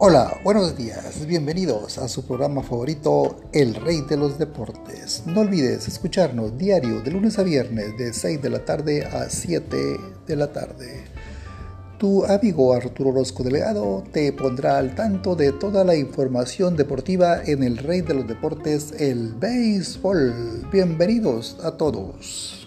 Hola, buenos días, bienvenidos a su programa favorito, El Rey de los Deportes. No olvides escucharnos diario de lunes a viernes de 6 de la tarde a 7 de la tarde. Tu amigo Arturo Orozco Delegado te pondrá al tanto de toda la información deportiva en El Rey de los Deportes, el béisbol. Bienvenidos a todos.